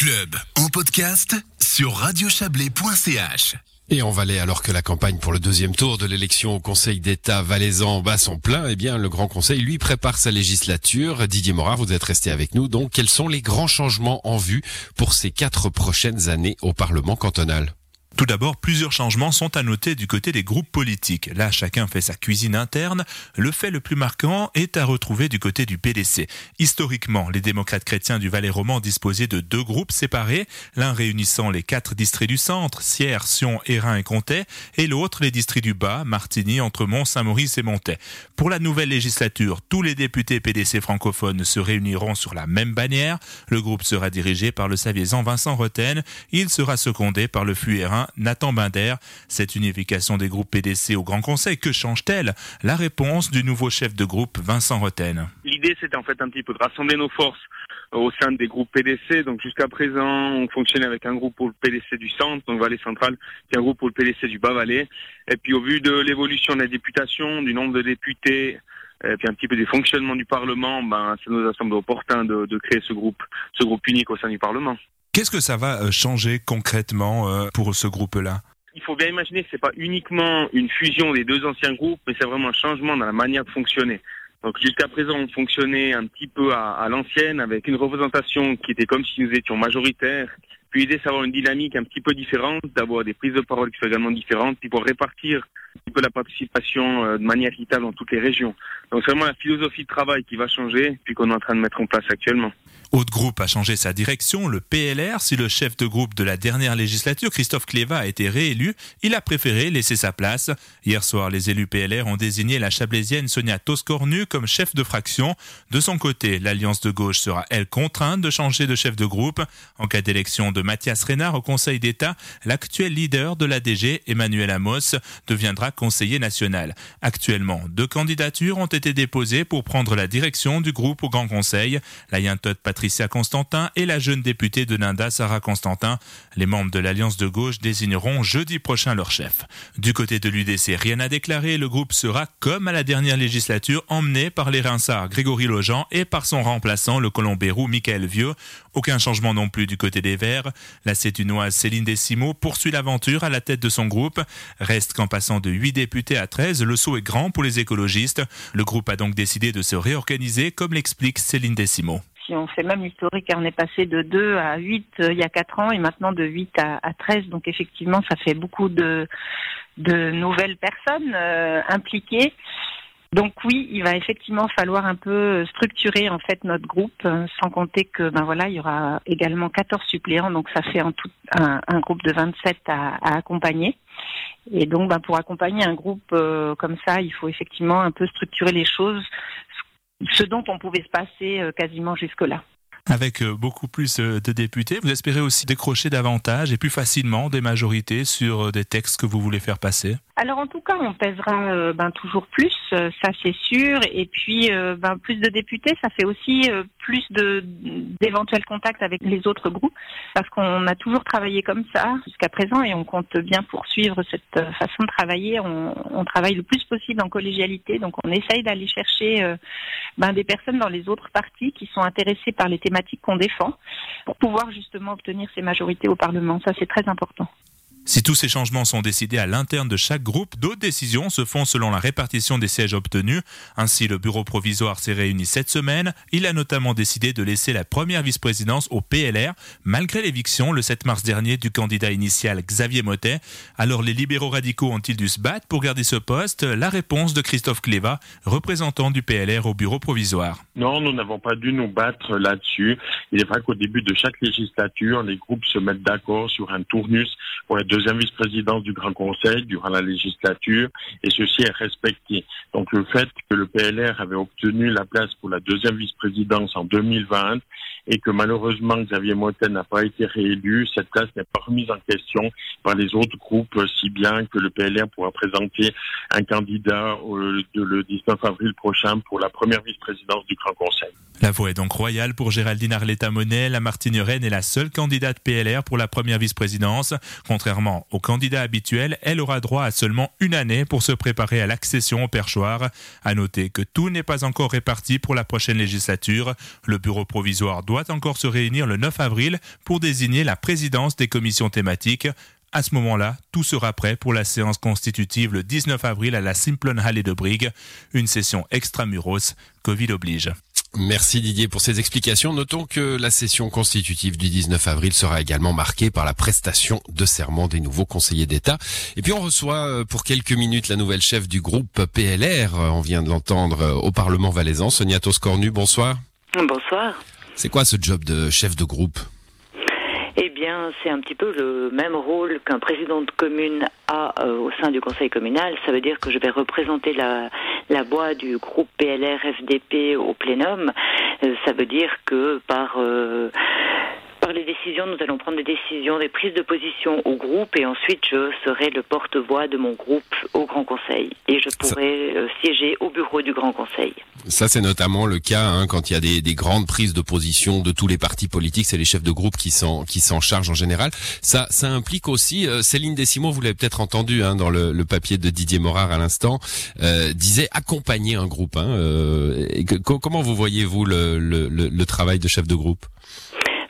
club en podcast sur radiochablais.ch. Et en Valais, alors que la campagne pour le deuxième tour de l'élection au Conseil d'État valaisan bat son plein, eh bien, le Grand Conseil, lui, prépare sa législature. Didier Morin, vous êtes resté avec nous. Donc, quels sont les grands changements en vue pour ces quatre prochaines années au Parlement cantonal? Tout d'abord, plusieurs changements sont à noter du côté des groupes politiques. Là, chacun fait sa cuisine interne. Le fait le plus marquant est à retrouver du côté du PDC. Historiquement, les démocrates chrétiens du Valais roman disposaient de deux groupes séparés, l'un réunissant les quatre districts du centre, Sierre, Sion, Hérin et Comté, et l'autre les districts du bas, Martigny, Entremont, Saint-Maurice et Montais. Pour la nouvelle législature, tous les députés PDC francophones se réuniront sur la même bannière. Le groupe sera dirigé par le Saviesan Vincent Roten. Il sera secondé par le Fuérin Nathan Binder. Cette unification des groupes PDC au Grand Conseil, que change-t-elle? La réponse du nouveau chef de groupe, Vincent Roten. L'idée, c'était en fait un petit peu de rassembler nos forces au sein des groupes PDC. Donc jusqu'à présent, on fonctionnait avec un groupe pour le PDC du centre, donc Valais central, et un groupe pour le PDC du Bas-Valais. Et puis au vu de l'évolution de la députation, du nombre de députés, et puis un petit peu des fonctionnements du Parlement, ben, ça nous a semblé opportun de, de créer ce groupe, ce groupe unique au sein du Parlement. Qu'est-ce que ça va euh, changer concrètement euh, pour ce groupe-là? Il faut bien imaginer que c'est pas uniquement une fusion des deux anciens groupes, mais c'est vraiment un changement dans la manière de fonctionner. Donc jusqu'à présent, on fonctionnait un petit peu à, l'ancienne, avec une représentation qui était comme si nous étions majoritaires. Puis l'idée, c'est d'avoir une dynamique un petit peu différente, d'avoir des prises de parole qui soient également différentes, puis pour répartir un petit peu la participation euh, de manière équitable dans toutes les régions. Donc c'est vraiment la philosophie de travail qui va changer, puis qu'on est en train de mettre en place actuellement. Autre groupe a changé sa direction, le PLR. Si le chef de groupe de la dernière législature, Christophe Cléva, a été réélu, il a préféré laisser sa place. Hier soir, les élus PLR ont désigné la chablaisienne Sonia Toscornu comme chef de fraction. De son côté, l'Alliance de gauche sera, elle, contrainte de changer de chef de groupe. En cas d'élection de Mathias Reynard au Conseil d'État, l'actuel leader de l'ADG, Emmanuel Amos, deviendra conseiller national. Actuellement, deux candidatures ont été déposées pour prendre la direction du groupe au Grand Conseil. Patricia Constantin et la jeune députée de Nanda, Sarah Constantin. Les membres de l'Alliance de gauche désigneront jeudi prochain leur chef. Du côté de l'UDC, rien à déclarer. Le groupe sera, comme à la dernière législature, emmené par les Rinsards Grégory Lojean et par son remplaçant, le Colombérou Michael Vieux. Aucun changement non plus du côté des Verts. La Sétunoise Céline Desimo poursuit l'aventure à la tête de son groupe. Reste qu'en passant de 8 députés à 13, le saut est grand pour les écologistes. Le groupe a donc décidé de se réorganiser, comme l'explique Céline Desimo on fait même l'historique, on est passé de 2 à 8 euh, il y a 4 ans et maintenant de 8 à, à 13. Donc effectivement, ça fait beaucoup de, nouvelles personnes euh, impliquées. Donc oui, il va effectivement falloir un peu structurer en fait notre groupe, euh, sans compter que ben voilà, il y aura également 14 suppléants, donc ça fait en tout un, un groupe de 27 à, à accompagner. Et donc ben, pour accompagner un groupe comme ça, il faut effectivement un peu structurer les choses, ce dont on pouvait se passer euh, quasiment jusque-là. Avec euh, beaucoup plus euh, de députés, vous espérez aussi décrocher davantage et plus facilement des majorités sur des textes que vous voulez faire passer? Alors en tout cas, on pèsera euh, ben, toujours plus, euh, ça c'est sûr. Et puis euh, ben, plus de députés, ça fait aussi plus de d'éventuels contacts avec les autres groupes, parce qu'on a toujours travaillé comme ça jusqu'à présent et on compte bien poursuivre cette façon de travailler. On, travaille le plus possible en collégialité, donc on essaye d'aller chercher ben, des personnes dans les autres partis qui sont intéressées par les thématiques qu'on défend, pour pouvoir justement obtenir ces majorités au Parlement. Ça c'est très important. Si tous ces changements sont décidés à l'interne de chaque groupe, d'autres décisions se font selon la répartition des sièges obtenus. Ainsi, le bureau provisoire s'est réuni cette semaine. Il a notamment décidé de laisser la première vice-présidence au PLR, malgré l'éviction le 7 mars dernier du candidat initial Xavier Motet. Alors les libéraux radicaux ont-ils dû se battre pour garder ce poste? La réponse de Christophe Cléva, représentant du PLR au bureau provisoire. Non, nous n'avons pas dû nous battre là-dessus. Il est vrai qu'au début de chaque législature, les groupes se mettent d'accord sur un tournus pour la deuxième vice-présidence du Grand Conseil durant la législature, et ceci est respecté. Donc le fait que le PLR avait obtenu la place pour la deuxième vice-présidence en 2020 et que malheureusement Xavier Motten n'a pas été réélu, cette place n'est pas remise en question par les autres groupes, si bien que le PLR pourra présenter un candidat le 19 avril prochain pour la première vice-présidence du Grand Conseil. La voix est donc royale pour Géraldine Arletta Monet. La Martine Rennes est la seule candidate PLR pour la première vice-présidence. Contrairement Contrairement aux candidats habituels, elle aura droit à seulement une année pour se préparer à l'accession au perchoir. À noter que tout n'est pas encore réparti pour la prochaine législature. Le bureau provisoire doit encore se réunir le 9 avril pour désigner la présidence des commissions thématiques. À ce moment-là, tout sera prêt pour la séance constitutive le 19 avril à la Simplon-Halle de Brigue. Une session extramuros, Covid oblige. Merci Didier pour ces explications. Notons que la session constitutive du 19 avril sera également marquée par la prestation de serment des nouveaux conseillers d'État. Et puis on reçoit euh, pour quelques minutes la nouvelle chef du groupe PLR. Euh, on vient de l'entendre euh, au Parlement valaisan. Sonia Toscornu, bonsoir. Bonsoir. C'est quoi ce job de chef de groupe? Eh bien, c'est un petit peu le même rôle qu'un président de commune a euh, au sein du conseil communal. Ça veut dire que je vais représenter la, la voix du groupe PLR FDP au plénum. Euh, ça veut dire que par les décisions, nous allons prendre des décisions, des prises de position au groupe et ensuite je serai le porte-voix de mon groupe au Grand Conseil et je pourrai euh, siéger au bureau du Grand Conseil. Ça, c'est notamment le cas hein, quand il y a des, des, grandes prises de position de tous les partis politiques. C'est les chefs de groupe qui s'en qui s'en chargent en général. Ça, ça implique aussi euh, Céline Desimo, vous l'avez peut-être entendu hein, dans le, le, papier de Didier Morard à l'instant, euh, disait accompagner un groupe. Hein, euh, et que, comment vous voyez vous le, le, le travail de chef de groupe?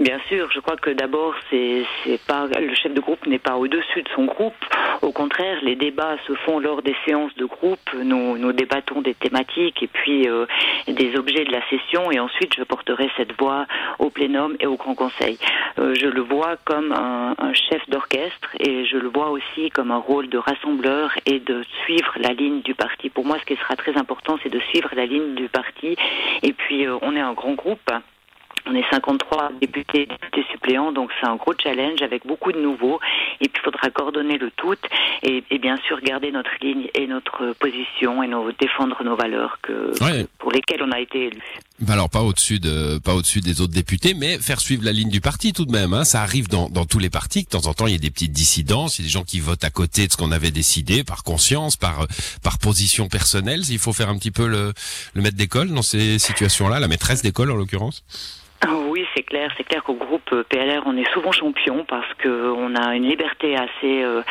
Bien sûr, je crois que d'abord, c'est, pas le chef de groupe n'est pas au-dessus de son groupe. Au contraire, les débats se font lors des séances de groupe. Nous, nous débattons des thématiques et puis euh, des objets de la session, et ensuite je porterai cette voix au plénum et au grand conseil. Euh, je le vois comme un, un chef d'orchestre et je le vois aussi comme un rôle de rassembleur et de suivre la ligne du parti. Pour moi, ce qui sera très important, c'est de suivre la ligne du parti. Et puis, euh, on est un grand groupe. On est 53 députés, députés suppléants, donc c'est un gros challenge avec beaucoup de nouveaux. Et puis il faudra coordonner le tout et, et, bien sûr garder notre ligne et notre position et nos, défendre nos valeurs que, pour lesquelles on a été élus. Bah alors pas au-dessus de pas au-dessus des autres députés, mais faire suivre la ligne du parti tout de même. Hein. Ça arrive dans, dans tous les partis. De temps en temps, il y a des petites dissidences, il y a des gens qui votent à côté de ce qu'on avait décidé par conscience, par par position personnelle. Il faut faire un petit peu le, le maître d'école dans ces situations-là, la maîtresse d'école en l'occurrence. Ah oui, c'est clair. C'est clair qu'au groupe PLR, on est souvent champion parce que on a une liberté assez. Euh,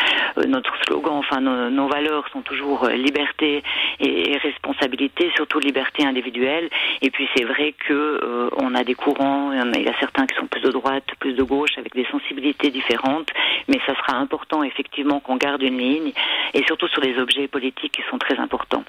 notre slogan, enfin nos, valeurs sont toujours euh, liberté et, responsabilité, surtout liberté individuelle. Et puis c'est vrai que euh, on a des courants. Il y a certains qui sont plus de droite, plus de gauche, avec des sensibilités différentes. Mais ça sera important effectivement qu'on garde une ligne et surtout sur les objets politiques qui sont très importants.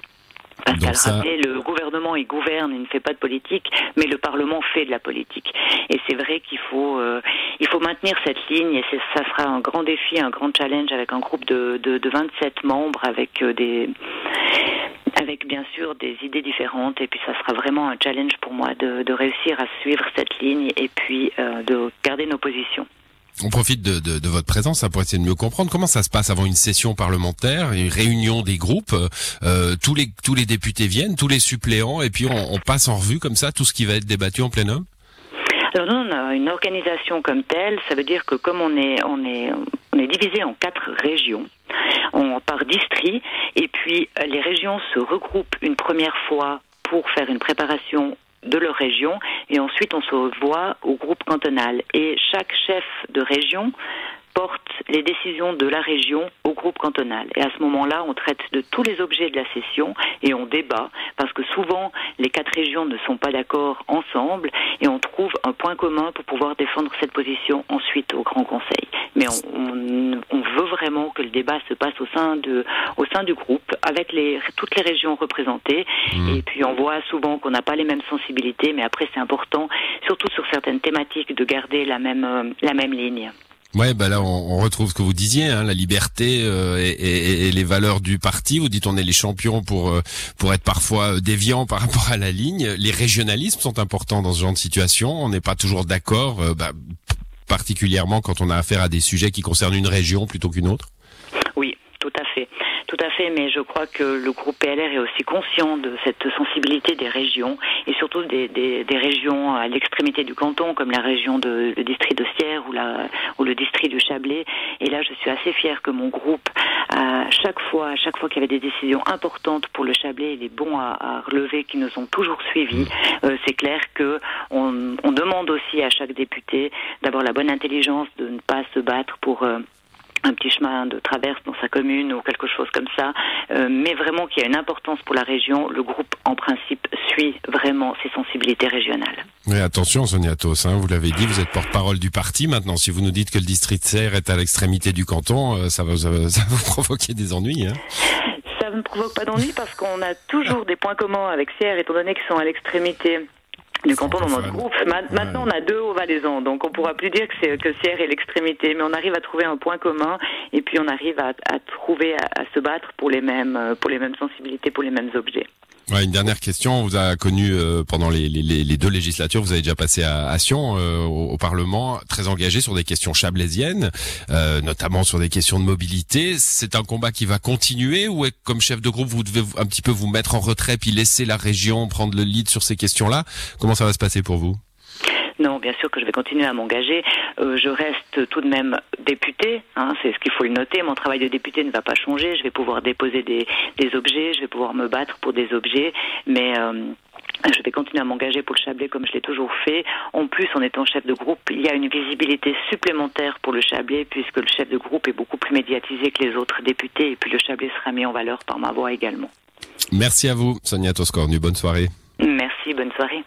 Parce qu'à ça... rappeler, le gouvernement, il gouverne, il ne fait pas de politique, mais le Parlement fait de la politique. Et c'est vrai qu'il faut, euh, il faut maintenir cette ligne, et ça sera un grand défi, un grand challenge avec un groupe de, de, de 27 membres, avec euh, des avec bien sûr des idées différentes et puis ça sera vraiment un challenge pour moi de, de réussir à suivre cette ligne et puis euh, de garder nos positions. On profite de, votre présence hein, pour essayer de mieux comprendre comment ça se passe avant une session parlementaire, une réunion des groupes. Euh, tous les tous les députés viennent, tous les suppléants, et puis on, passe en revue comme ça tout ce qui va être débattu en plénum. Alors nous, une organisation comme telle. Ça veut dire que comme on est divisé en quatre régions, on par district, et puis les régions se regroupent une première fois pour faire une préparation de leur région et ensuite on se voit au groupe cantonal. Et chaque chef de région porte les décisions de la région au groupe cantonal. Et à ce moment-là, on traite de tous les objets de la session et on débat parce que souvent les quatre régions ne sont pas d'accord ensemble et on trouve un point commun pour pouvoir défendre cette position ensuite au Grand Conseil. Mais on, on, on veut vraiment que le débat se passe au sein de, au sein du groupe avec les, toutes les régions représentées. Mmh. Et puis on voit souvent qu'on n'a pas les mêmes sensibilités, mais après c'est important, surtout sur certaines thématiques, de garder la même, euh, la même ligne. Ouais, bah là on, retrouve ce que vous disiez, hein, la liberté euh, et, les valeurs du parti. Vous dites on est les champions pour euh, pour être parfois euh, déviants par rapport à la ligne. Les régionalismes sont importants dans ce genre de situation. On n'est pas toujours d'accord, bah, particulièrement quand on a affaire à des sujets qui concernent une région plutôt qu'une autre. Oui, tout à fait. Tout à fait, mais je crois que le groupe PLR est aussi conscient de cette sensibilité des régions et surtout des, des, des régions à l'extrémité du canton, comme la région de le district de Sierre ou, la, ou le district du Chablais. Et là, je suis assez fière que mon groupe, à chaque fois, à chaque fois qu'il y avait des décisions importantes pour le Chablais, il est bon à, à relever, qui nous ont toujours suivis. Euh, C'est clair que on, on, demande aussi à chaque député d'avoir la bonne intelligence de ne pas se battre pour euh, un petit chemin de traverse dans sa commune ou quelque chose comme ça, euh, mais vraiment qui a une importance pour la région, le groupe en principe suit vraiment ses sensibilités régionales. Mais attention Sonia Tos, hein, vous l'avez dit, vous êtes porte-parole du parti maintenant. Si vous nous dites que le district Serre est à l'extrémité du canton, euh, ça va, ça va vous provoquer des ennuis. Hein ça ne provoque pas d'ennuis parce qu'on a toujours des points communs avec Sierre, étant donné qu'ils sont à l'extrémité du canton dans notre groupe. Maintenant, on a deux hauts valaisans, donc on pourra plus dire que, c'est, que Sierre est l'extrémité, mais on arrive à trouver un point commun et puis on arrive à, trouver, à, se battre pour les mêmes, pour les mêmes sensibilités, pour les mêmes objets. Ouais, une dernière question. On vous a connu euh, pendant les, les, les, deux législatures. Vous avez déjà passé à, à Sion euh, au, Parlement, très engagé sur des questions chablaisiennes, euh, notamment sur des questions de mobilité. C'est un combat qui va continuer ou est, comme chef de groupe, vous devez un petit peu vous mettre en retrait puis laisser la région prendre le lead sur ces questions-là? Comment ça va se passer pour vous? Non, bien sûr que je vais continuer à m'engager. Euh, je reste tout de même députée, hein, c'est ce qu'il faut le noter. Mon travail de député ne va pas changer. Je vais pouvoir déposer des, des objets, je vais pouvoir me battre pour des objets, mais euh, je vais continuer à m'engager pour le Chablais comme je l'ai toujours fait. En plus, en étant chef de groupe, il y a une visibilité supplémentaire pour le Chablais puisque le chef de groupe est beaucoup plus médiatisé que les autres députés et puis le Chablais sera mis en valeur par ma voix également. Merci à vous, Sonia Toscornu. Bonne soirée. Merci, bonne soirée.